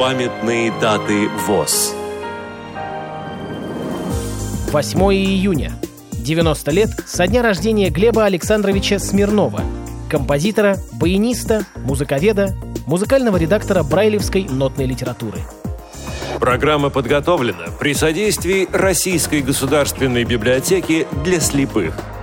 Памятные даты ВОЗ 8 июня. 90 лет со дня рождения Глеба Александровича Смирнова, композитора, баяниста, музыковеда, музыкального редактора брайлевской нотной литературы. Программа подготовлена при содействии Российской государственной библиотеки для слепых –